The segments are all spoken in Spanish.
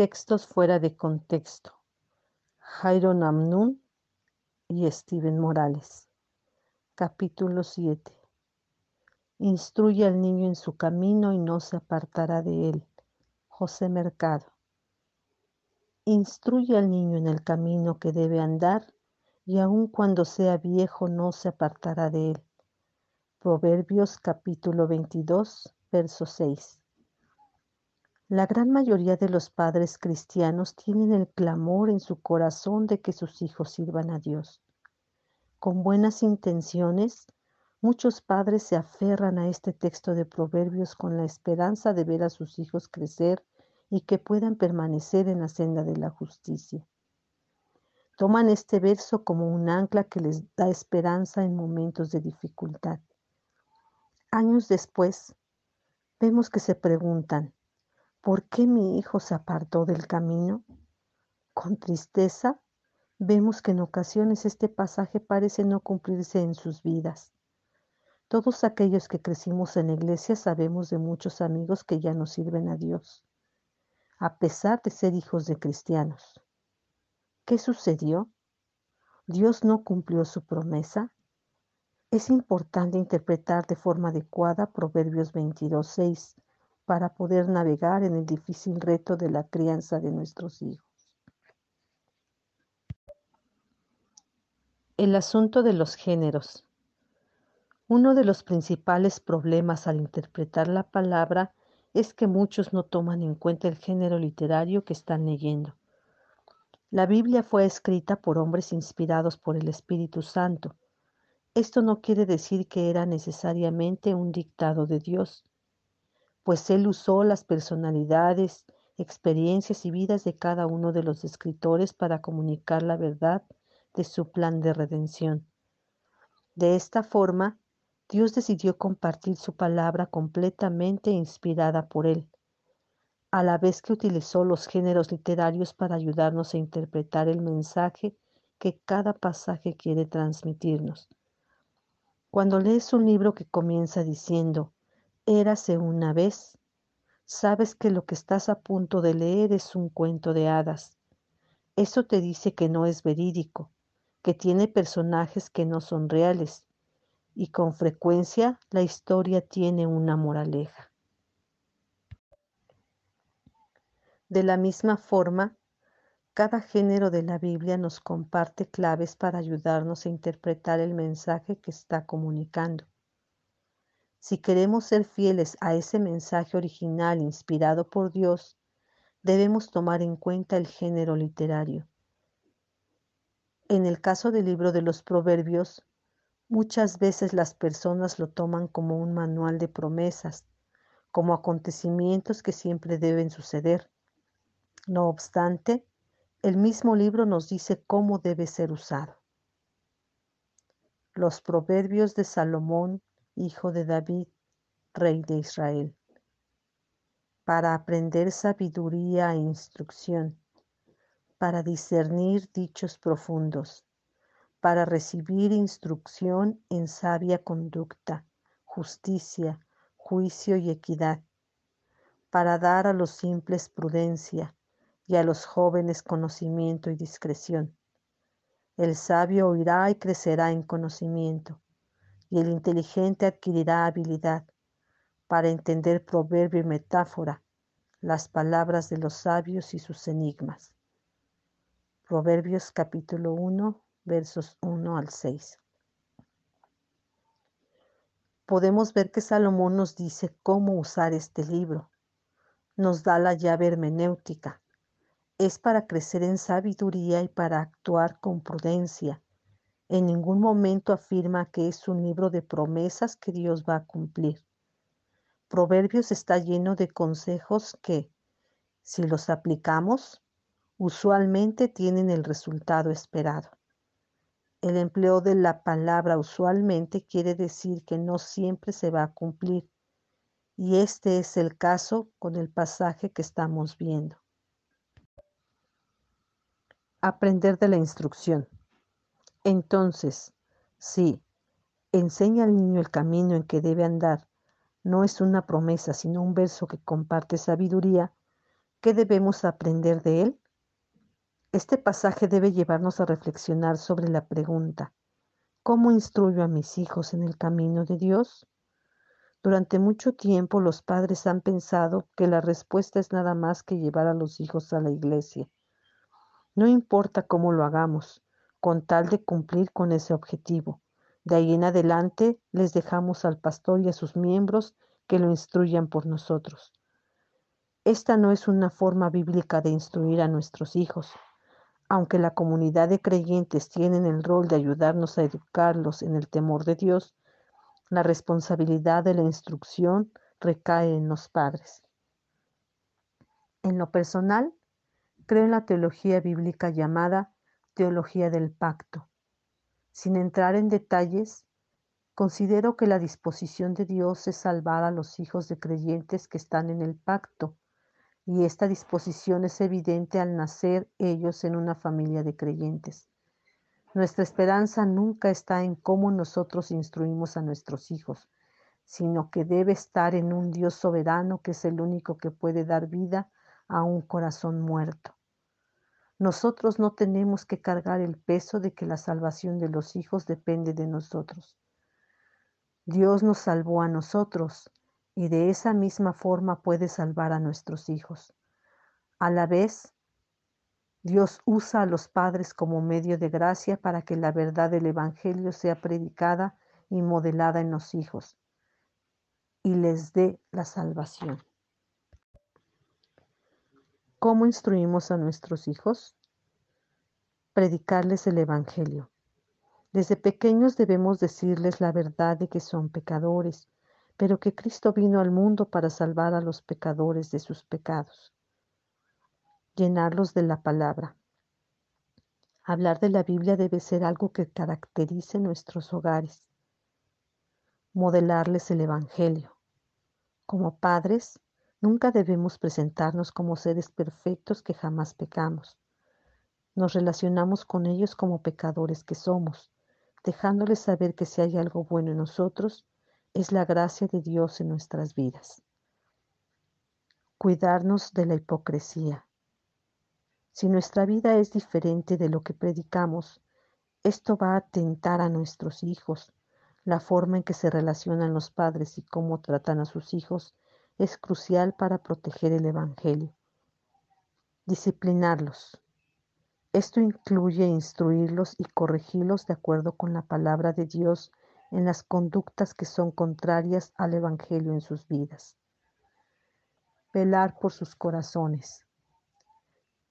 Textos fuera de contexto. Jairo Namnun y Steven Morales. Capítulo 7. Instruye al niño en su camino y no se apartará de él. José Mercado. Instruye al niño en el camino que debe andar y aun cuando sea viejo no se apartará de él. Proverbios capítulo 22, verso 6. La gran mayoría de los padres cristianos tienen el clamor en su corazón de que sus hijos sirvan a Dios. Con buenas intenciones, muchos padres se aferran a este texto de Proverbios con la esperanza de ver a sus hijos crecer y que puedan permanecer en la senda de la justicia. Toman este verso como un ancla que les da esperanza en momentos de dificultad. Años después, vemos que se preguntan, ¿Por qué mi hijo se apartó del camino? Con tristeza vemos que en ocasiones este pasaje parece no cumplirse en sus vidas. Todos aquellos que crecimos en la iglesia sabemos de muchos amigos que ya no sirven a Dios, a pesar de ser hijos de cristianos. ¿Qué sucedió? ¿Dios no cumplió su promesa? Es importante interpretar de forma adecuada Proverbios 22.6 para poder navegar en el difícil reto de la crianza de nuestros hijos. El asunto de los géneros. Uno de los principales problemas al interpretar la palabra es que muchos no toman en cuenta el género literario que están leyendo. La Biblia fue escrita por hombres inspirados por el Espíritu Santo. Esto no quiere decir que era necesariamente un dictado de Dios pues él usó las personalidades, experiencias y vidas de cada uno de los escritores para comunicar la verdad de su plan de redención. De esta forma, Dios decidió compartir su palabra completamente inspirada por él, a la vez que utilizó los géneros literarios para ayudarnos a interpretar el mensaje que cada pasaje quiere transmitirnos. Cuando lees un libro que comienza diciendo, Érase una vez. Sabes que lo que estás a punto de leer es un cuento de hadas. Eso te dice que no es verídico, que tiene personajes que no son reales, y con frecuencia la historia tiene una moraleja. De la misma forma, cada género de la Biblia nos comparte claves para ayudarnos a interpretar el mensaje que está comunicando. Si queremos ser fieles a ese mensaje original inspirado por Dios, debemos tomar en cuenta el género literario. En el caso del libro de los Proverbios, muchas veces las personas lo toman como un manual de promesas, como acontecimientos que siempre deben suceder. No obstante, el mismo libro nos dice cómo debe ser usado. Los Proverbios de Salomón hijo de David, rey de Israel, para aprender sabiduría e instrucción, para discernir dichos profundos, para recibir instrucción en sabia conducta, justicia, juicio y equidad, para dar a los simples prudencia y a los jóvenes conocimiento y discreción. El sabio oirá y crecerá en conocimiento y el inteligente adquirirá habilidad para entender proverbio y metáfora, las palabras de los sabios y sus enigmas. Proverbios capítulo 1, versos 1 al 6. Podemos ver que Salomón nos dice cómo usar este libro. Nos da la llave hermenéutica. Es para crecer en sabiduría y para actuar con prudencia en ningún momento afirma que es un libro de promesas que Dios va a cumplir. Proverbios está lleno de consejos que, si los aplicamos, usualmente tienen el resultado esperado. El empleo de la palabra usualmente quiere decir que no siempre se va a cumplir, y este es el caso con el pasaje que estamos viendo. Aprender de la instrucción. Entonces, sí, enseña al niño el camino en que debe andar, no es una promesa, sino un verso que comparte sabiduría, ¿Qué debemos aprender de él? Este pasaje debe llevarnos a reflexionar sobre la pregunta, ¿cómo instruyo a mis hijos en el camino de Dios? Durante mucho tiempo los padres han pensado que la respuesta es nada más que llevar a los hijos a la iglesia. No importa cómo lo hagamos, con tal de cumplir con ese objetivo. De ahí en adelante les dejamos al pastor y a sus miembros que lo instruyan por nosotros. Esta no es una forma bíblica de instruir a nuestros hijos. Aunque la comunidad de creyentes tienen el rol de ayudarnos a educarlos en el temor de Dios, la responsabilidad de la instrucción recae en los padres. En lo personal, creo en la teología bíblica llamada teología del pacto. Sin entrar en detalles, considero que la disposición de Dios es salvar a los hijos de creyentes que están en el pacto, y esta disposición es evidente al nacer ellos en una familia de creyentes. Nuestra esperanza nunca está en cómo nosotros instruimos a nuestros hijos, sino que debe estar en un Dios soberano que es el único que puede dar vida a un corazón muerto. Nosotros no tenemos que cargar el peso de que la salvación de los hijos depende de nosotros. Dios nos salvó a nosotros y de esa misma forma puede salvar a nuestros hijos. A la vez, Dios usa a los padres como medio de gracia para que la verdad del Evangelio sea predicada y modelada en los hijos y les dé la salvación. ¿Cómo instruimos a nuestros hijos? Predicarles el Evangelio. Desde pequeños debemos decirles la verdad de que son pecadores, pero que Cristo vino al mundo para salvar a los pecadores de sus pecados llenarlos de la palabra. Hablar de la Biblia debe ser algo que caracterice nuestros hogares. Modelarles el Evangelio. Como padres, nunca debemos presentarnos como seres perfectos que jamás pecamos. Nos relacionamos con ellos como pecadores que somos, dejándoles saber que si hay algo bueno en nosotros, es la gracia de Dios en nuestras vidas. Cuidarnos de la hipocresía. Si nuestra vida es diferente de lo que predicamos, esto va a atentar a nuestros hijos. La forma en que se relacionan los padres y cómo tratan a sus hijos es crucial para proteger el Evangelio. Disciplinarlos. Esto incluye instruirlos y corregirlos de acuerdo con la palabra de Dios en las conductas que son contrarias al Evangelio en sus vidas. Velar por sus corazones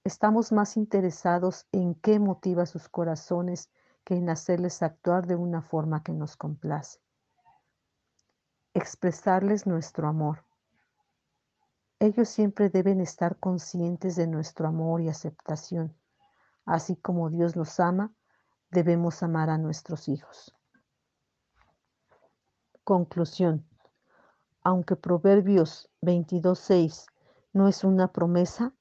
estamos más interesados en qué motiva sus corazones que en hacerles actuar de una forma que nos complace. Expresarles nuestro amor. Ellos siempre deben estar conscientes de nuestro amor y aceptación. Así como Dios los ama, debemos amar a nuestros hijos. Conclusión. Aunque Proverbios 22.6 no es una promesa,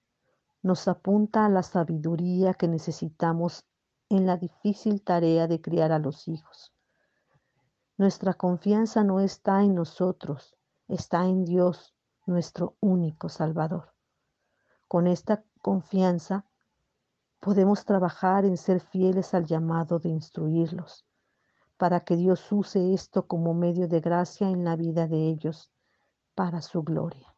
nos apunta a la sabiduría que necesitamos en la difícil tarea de criar a los hijos. Nuestra confianza no está en nosotros, está en Dios, nuestro único Salvador. Con esta confianza podemos trabajar en ser fieles al llamado de instruirlos, para que Dios use esto como medio de gracia en la vida de ellos, para su gloria.